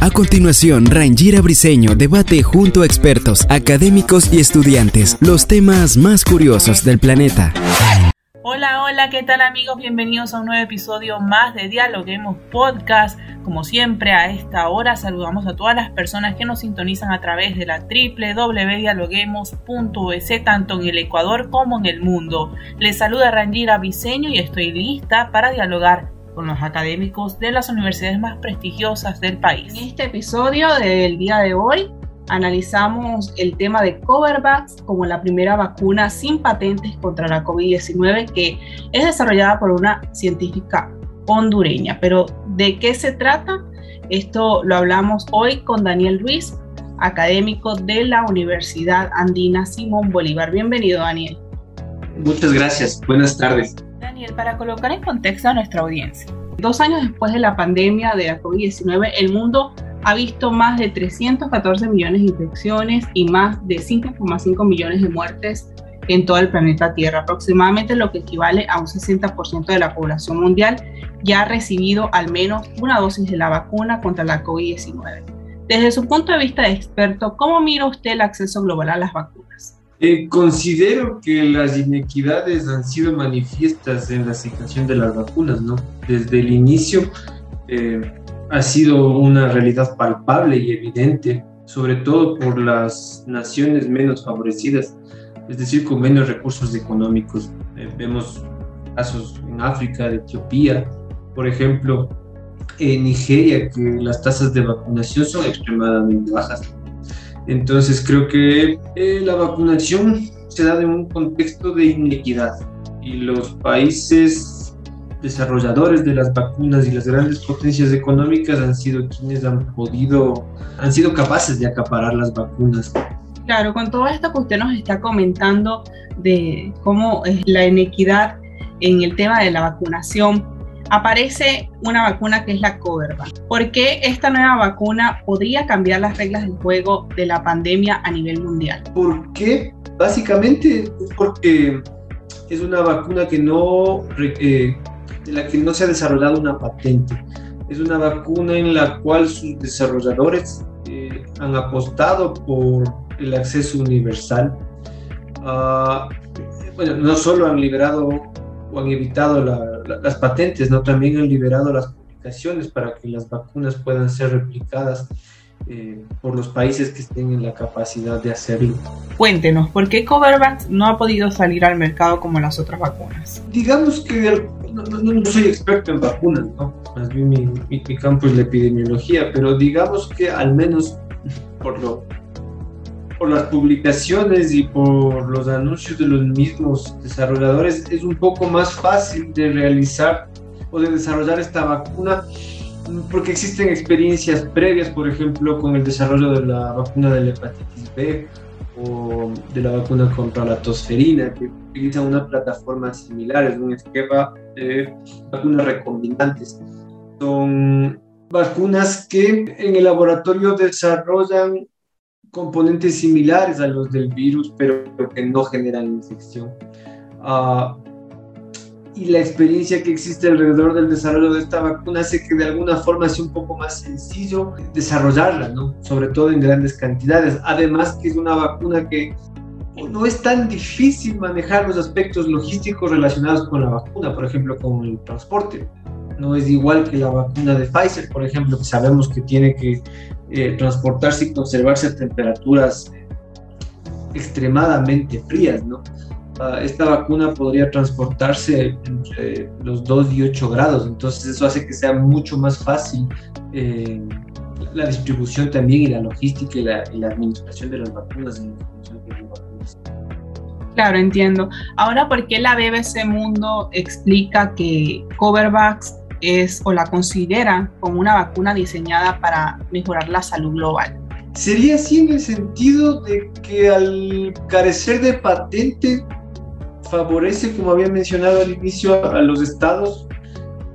A continuación, Rangira Briseño debate junto a expertos, académicos y estudiantes los temas más curiosos del planeta. Hola, hola, ¿qué tal amigos? Bienvenidos a un nuevo episodio más de Dialoguemos Podcast. Como siempre, a esta hora saludamos a todas las personas que nos sintonizan a través de la www.dialoguemos.es tanto en el Ecuador como en el mundo. Les saluda Rangira Briseño y estoy lista para dialogar con los académicos de las universidades más prestigiosas del país. En este episodio del día de hoy analizamos el tema de Covervax como la primera vacuna sin patentes contra la COVID-19 que es desarrollada por una científica hondureña. Pero ¿de qué se trata? Esto lo hablamos hoy con Daniel Ruiz, académico de la Universidad Andina Simón Bolívar. Bienvenido, Daniel. Muchas gracias. Buenas tardes. Daniel, para colocar en contexto a nuestra audiencia. Dos años después de la pandemia de la COVID-19, el mundo ha visto más de 314 millones de infecciones y más de 5,5 millones de muertes en todo el planeta Tierra, aproximadamente lo que equivale a un 60% de la población mundial ya ha recibido al menos una dosis de la vacuna contra la COVID-19. Desde su punto de vista de experto, ¿cómo mira usted el acceso global a las vacunas? Eh, considero que las inequidades han sido manifiestas en la asignación de las vacunas, ¿no? Desde el inicio eh, ha sido una realidad palpable y evidente, sobre todo por las naciones menos favorecidas, es decir, con menos recursos económicos. Eh, vemos casos en África, de Etiopía, por ejemplo, en Nigeria, que las tasas de vacunación son extremadamente bajas entonces creo que eh, la vacunación se da en un contexto de inequidad y los países desarrolladores de las vacunas y las grandes potencias económicas han sido quienes han podido, han sido capaces de acaparar las vacunas. Claro, con todo esto que usted nos está comentando de cómo es la inequidad en el tema de la vacunación, aparece una vacuna que es la Covervax. ¿Por qué esta nueva vacuna podría cambiar las reglas del juego de la pandemia a nivel mundial? Porque básicamente es porque es una vacuna que no, eh, de la que no se ha desarrollado una patente. Es una vacuna en la cual sus desarrolladores eh, han apostado por el acceso universal. Uh, bueno, no solo han liberado o han evitado las patentes, ¿no? También han liberado las publicaciones para que las vacunas puedan ser replicadas eh, por los países que estén en la capacidad de hacerlo. Cuéntenos, ¿por qué Covervax no ha podido salir al mercado como las otras vacunas? Digamos que no, soy experto en vacunas, ¿no? Más bien mi, mi, mi campo es la epidemiología, pero digamos que al menos por lo por las publicaciones y por los anuncios de los mismos desarrolladores, es un poco más fácil de realizar o de desarrollar esta vacuna porque existen experiencias previas, por ejemplo, con el desarrollo de la vacuna de la hepatitis B o de la vacuna contra la tosferina, que utilizan una plataforma similar, es un esquema de vacunas recombinantes. Son vacunas que en el laboratorio desarrollan componentes similares a los del virus, pero que no generan infección. Uh, y la experiencia que existe alrededor del desarrollo de esta vacuna hace que de alguna forma sea un poco más sencillo desarrollarla, ¿no? sobre todo en grandes cantidades. Además que es una vacuna que no es tan difícil manejar los aspectos logísticos relacionados con la vacuna, por ejemplo, con el transporte. No es igual que la vacuna de Pfizer, por ejemplo, que sabemos que tiene que eh, transportarse y conservarse a temperaturas extremadamente frías, ¿no? Ah, esta vacuna podría transportarse entre los 2 y 8 grados, entonces eso hace que sea mucho más fácil eh, la distribución también y la logística y la, administración de las vacunas. Claro, entiendo. Ahora, ¿por qué la BBC Mundo explica que Covervax es o la consideran como una vacuna diseñada para mejorar la salud global. Sería así en el sentido de que al carecer de patente favorece, como había mencionado al inicio, a los estados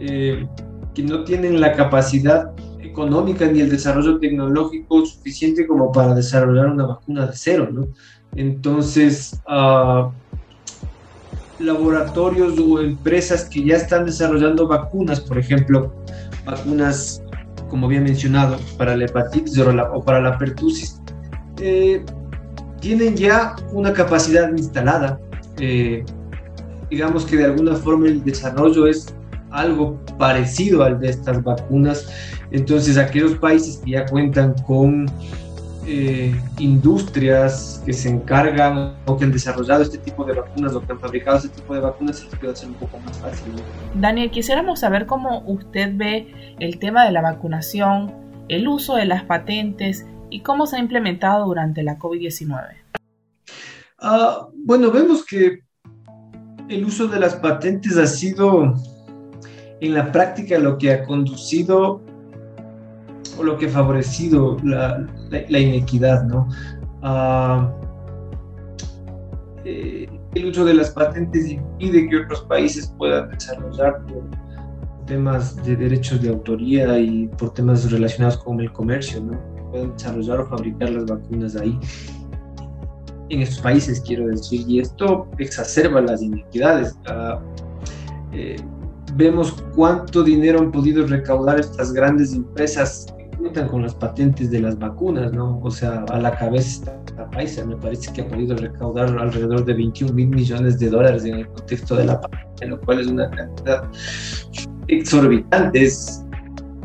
eh, que no tienen la capacidad económica ni el desarrollo tecnológico suficiente como para desarrollar una vacuna de cero, ¿no? Entonces, uh, laboratorios o empresas que ya están desarrollando vacunas, por ejemplo, vacunas, como había mencionado, para la hepatitis o, para la pertusis, eh, tienen ya una capacidad instalada. Eh, digamos que de alguna forma el desarrollo es algo parecido al de estas vacunas. Entonces, aquellos países que ya cuentan con eh, industrias que se encargan o que han desarrollado este tipo de vacunas o que han fabricado este tipo de vacunas, se les puede hacer un poco más fácil. Daniel, quisiéramos saber cómo usted ve el tema de la vacunación, el uso de las patentes y cómo se ha implementado durante la COVID-19. Ah, bueno, vemos que el uso de las patentes ha sido en la práctica lo que ha conducido lo que ha favorecido la, inequidad, ¿no? Ah, eh, el uso de las patentes impide que otros países puedan desarrollar por temas de derechos de autoría y por temas relacionados con el comercio, ¿no? Puedan desarrollar o fabricar las vacunas ahí. En estos países, quiero decir, y esto exacerba las inequidades. Ah, eh, vemos cuánto dinero han podido recaudar estas grandes empresas cuentan con las patentes de las vacunas, ¿no? O sea, a la cabeza está Pfizer, me parece que ha podido recaudar alrededor de 21 mil millones de dólares en el contexto de la pandemia, lo cual es una cantidad exorbitante, es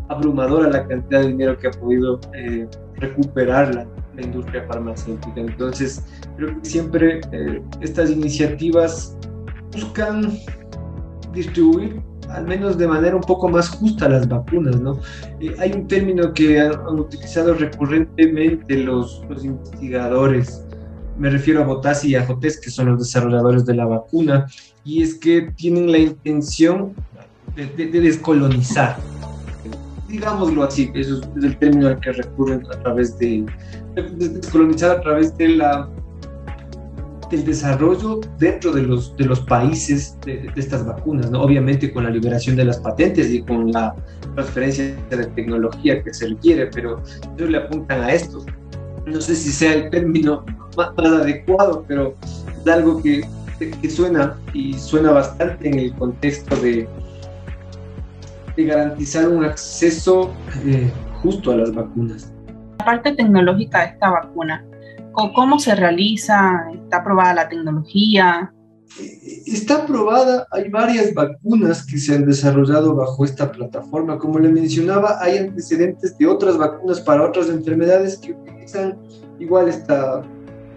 abrumadora la cantidad de dinero que ha podido eh, recuperar la, industria farmacéutica. Entonces, creo que siempre eh, estas iniciativas buscan distribuir al menos de manera un poco más justa las vacunas, ¿no? Eh, hay un término que han, utilizado recurrentemente los, los, investigadores, me refiero a Botassi y a Jotés, que son los desarrolladores de la vacuna, y es que tienen la intención de, descolonizar, digámoslo así, eso es el término al que recurren a través de, de descolonizar a través de la del desarrollo dentro de los, de los países de, estas vacunas, ¿no? obviamente con la liberación de las patentes y con la transferencia de tecnología que se requiere, pero ellos le apuntan a esto. No sé si sea el término más, adecuado, pero es algo que, que, suena y suena bastante en el contexto de, de garantizar un acceso eh, justo a las vacunas. La parte tecnológica de esta vacuna, ¿Cómo se realiza? ¿Está aprobada la tecnología? Está aprobada, hay varias vacunas que se han desarrollado bajo esta plataforma. Como le mencionaba, hay antecedentes de otras vacunas para otras enfermedades que utilizan igual esta,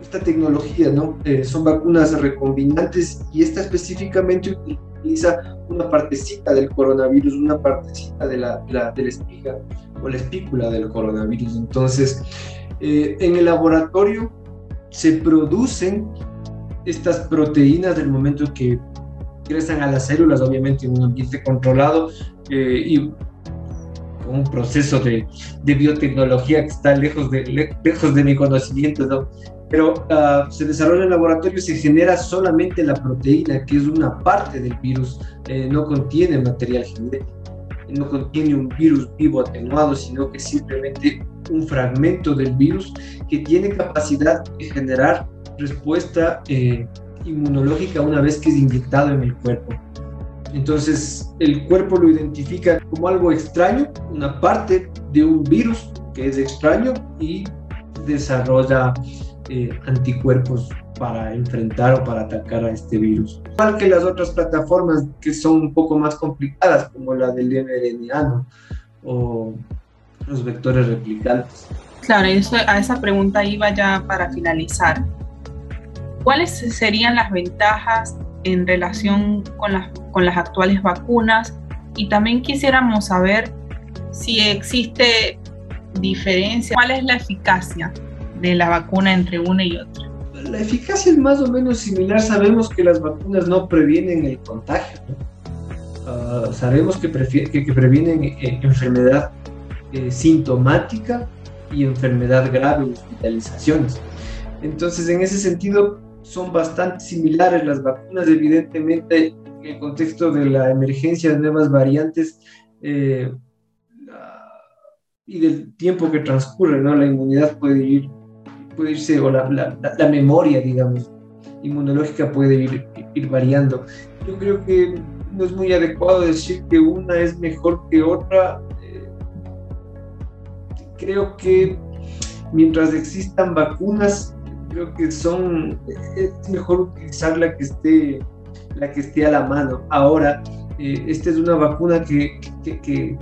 esta tecnología, ¿no? Eh, son vacunas recombinantes y esta específicamente utiliza una partecita del coronavirus, una partecita de la, la, de la espiga o la espícula del coronavirus. Entonces, eh, en el laboratorio se producen estas proteínas del momento que ingresan a las células, obviamente en un ambiente controlado eh, y con un proceso de, biotecnología que está lejos de, lejos de mi conocimiento, ¿no? pero uh, se desarrolla en el laboratorio se genera solamente la proteína, que es una parte del virus, eh, no contiene material genético, no contiene un virus vivo atenuado, sino que simplemente un fragmento del virus que tiene capacidad de generar respuesta eh, inmunológica una vez que es inyectado en el cuerpo. Entonces el cuerpo lo identifica como algo extraño, una parte de un virus que es extraño y desarrolla eh, anticuerpos para enfrentar o para atacar a este virus. Igual que las otras plataformas que son un poco más complicadas, como la del mRNA o los vectores replicantes. Claro, eso, a esa pregunta iba ya para finalizar. ¿Cuáles serían las ventajas en relación con las, con las actuales vacunas? Y también quisiéramos saber si existe diferencia, cuál es la eficacia de la vacuna entre una y otra. La eficacia es más o menos similar. Sabemos que las vacunas no previenen el contagio. ah, sabemos que, previenen eh, enfermedad eh, sintomática y enfermedad grave, hospitalizaciones. Entonces, en ese sentido, son bastante similares las vacunas, evidentemente, en el contexto de la emergencia de nuevas variantes eh, y del tiempo que transcurre, ¿no? La inmunidad puede ir, puede irse, o la, la, la memoria, digamos, inmunológica puede ir, ir variando. Yo creo que no es muy adecuado decir que una es mejor que otra. Eh, creo que mientras existan vacunas, creo que son es mejor utilizar la que esté la que esté a la mano. Ahora, eh, esta es una vacuna que, que,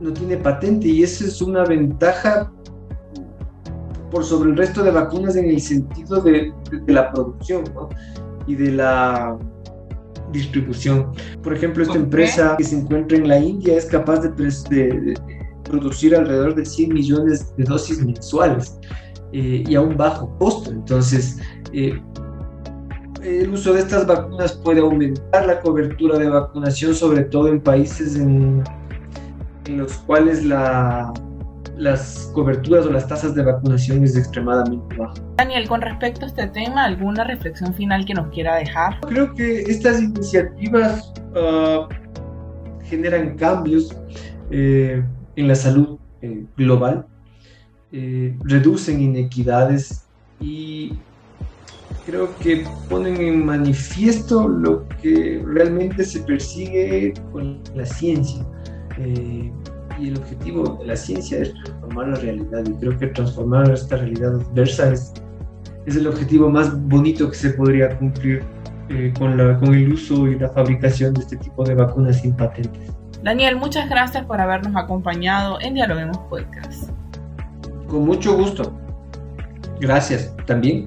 no tiene patente y esa es una ventaja por sobre el resto de vacunas en el sentido de, de, la producción y de la distribución. Por ejemplo, esta empresa que se encuentra en la India es capaz de, de producir alrededor de 100 millones de dosis mensuales eh, y a un bajo costo. Entonces, eh, el uso de estas vacunas puede aumentar la cobertura de vacunación, sobre todo en países en, en los cuales la, las coberturas o las tasas de vacunación es extremadamente baja. Daniel, con respecto a este tema, ¿alguna reflexión final que nos quiera dejar? Creo que estas iniciativas uh, generan cambios eh, en la salud eh, global, eh, reducen inequidades y creo que ponen en manifiesto lo que realmente se persigue con la ciencia. Eh, y el objetivo de la ciencia es transformar la realidad y creo que transformar esta realidad adversa es, es el objetivo más bonito que se podría cumplir con, la, con el uso y la fabricación de este tipo de vacunas sin patentes. Daniel, muchas gracias por habernos acompañado en Dialoguemos Podcast. Con mucho gusto. Gracias también.